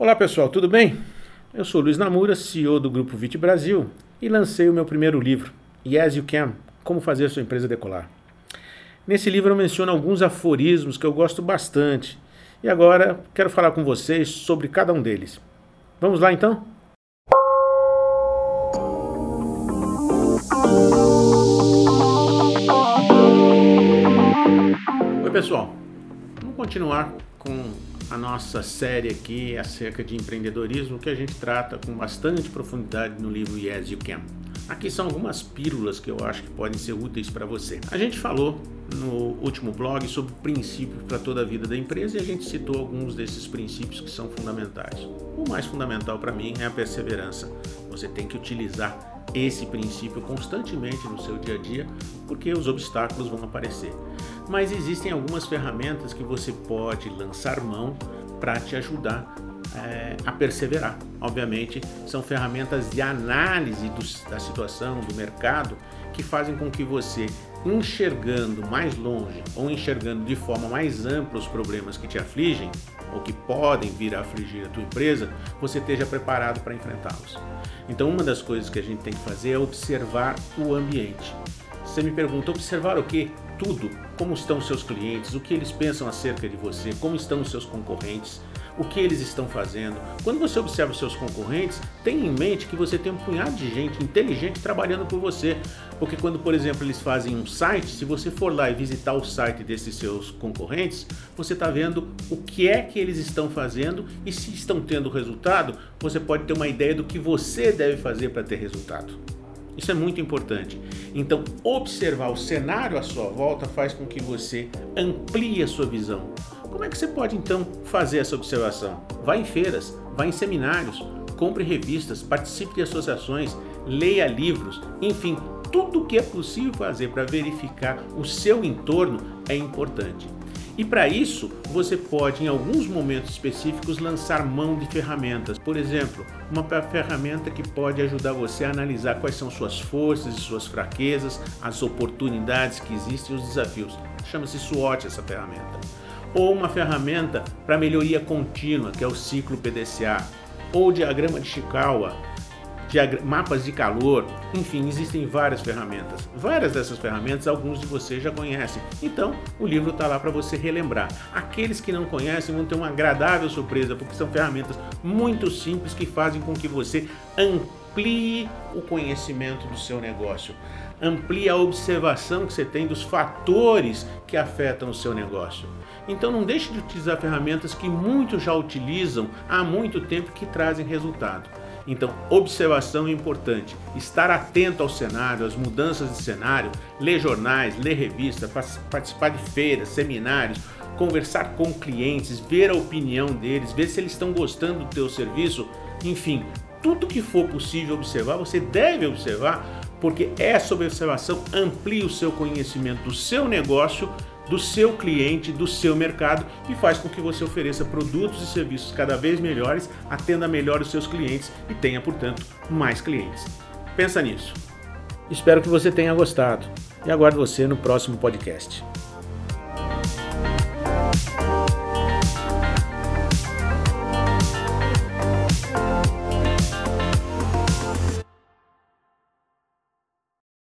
Olá pessoal, tudo bem? Eu sou Luiz Namura, CEO do Grupo Vit Brasil e lancei o meu primeiro livro, Yes You Can, Como Fazer Sua Empresa Decolar. Nesse livro eu menciono alguns aforismos que eu gosto bastante e agora quero falar com vocês sobre cada um deles. Vamos lá então? Oi pessoal, vamos continuar com a nossa série aqui acerca de empreendedorismo que a gente trata com bastante profundidade no livro Yes You Can. Aqui são algumas pílulas que eu acho que podem ser úteis para você. A gente falou no último blog sobre princípios para toda a vida da empresa e a gente citou alguns desses princípios que são fundamentais. O mais fundamental para mim é a perseverança. Você tem que utilizar esse princípio constantemente no seu dia a dia, porque os obstáculos vão aparecer. Mas existem algumas ferramentas que você pode lançar mão para te ajudar é, a perseverar. Obviamente, são ferramentas de análise do, da situação, do mercado, que fazem com que você, enxergando mais longe ou enxergando de forma mais ampla os problemas que te afligem ou que podem vir a afligir a tua empresa, você esteja preparado para enfrentá-los. Então, uma das coisas que a gente tem que fazer é observar o ambiente. Você me pergunta, observar o quê? Tudo. Como estão os seus clientes, o que eles pensam acerca de você, como estão os seus concorrentes, o que eles estão fazendo. Quando você observa os seus concorrentes, tenha em mente que você tem um punhado de gente inteligente trabalhando por você. Porque quando, por exemplo, eles fazem um site, se você for lá e visitar o site desses seus concorrentes, você está vendo o que é que eles estão fazendo e se estão tendo resultado, você pode ter uma ideia do que você deve fazer para ter resultado. Isso é muito importante. Então, observar o cenário à sua volta faz com que você amplie a sua visão. Como é que você pode então fazer essa observação? Vá em feiras, vá em seminários, compre revistas, participe de associações, leia livros, enfim, tudo o que é possível fazer para verificar o seu entorno é importante. E para isso, você pode, em alguns momentos específicos, lançar mão de ferramentas. Por exemplo, uma ferramenta que pode ajudar você a analisar quais são suas forças e suas fraquezas, as oportunidades que existem e os desafios. Chama-se SWOT essa ferramenta. Ou uma ferramenta para melhoria contínua, que é o ciclo PDCA. Ou o diagrama de Chikawa, mapas de calor, enfim, existem várias ferramentas. Várias dessas ferramentas, alguns de vocês já conhecem. Então, o livro está lá para você relembrar. Aqueles que não conhecem vão ter uma agradável surpresa, porque são ferramentas muito simples que fazem com que você amplie o conhecimento do seu negócio. Amplie a observação que você tem dos fatores que afetam o seu negócio. Então não deixe de utilizar ferramentas que muitos já utilizam há muito tempo que trazem resultado. Então, observação é importante. Estar atento ao cenário, às mudanças de cenário, ler jornais, ler revistas, participar de feiras, seminários, conversar com clientes, ver a opinião deles, ver se eles estão gostando do teu serviço, enfim, tudo que for possível observar, você deve observar, porque essa observação amplia o seu conhecimento do seu negócio do seu cliente, do seu mercado e faz com que você ofereça produtos e serviços cada vez melhores, atenda melhor os seus clientes e tenha, portanto, mais clientes. Pensa nisso. Espero que você tenha gostado e aguardo você no próximo podcast.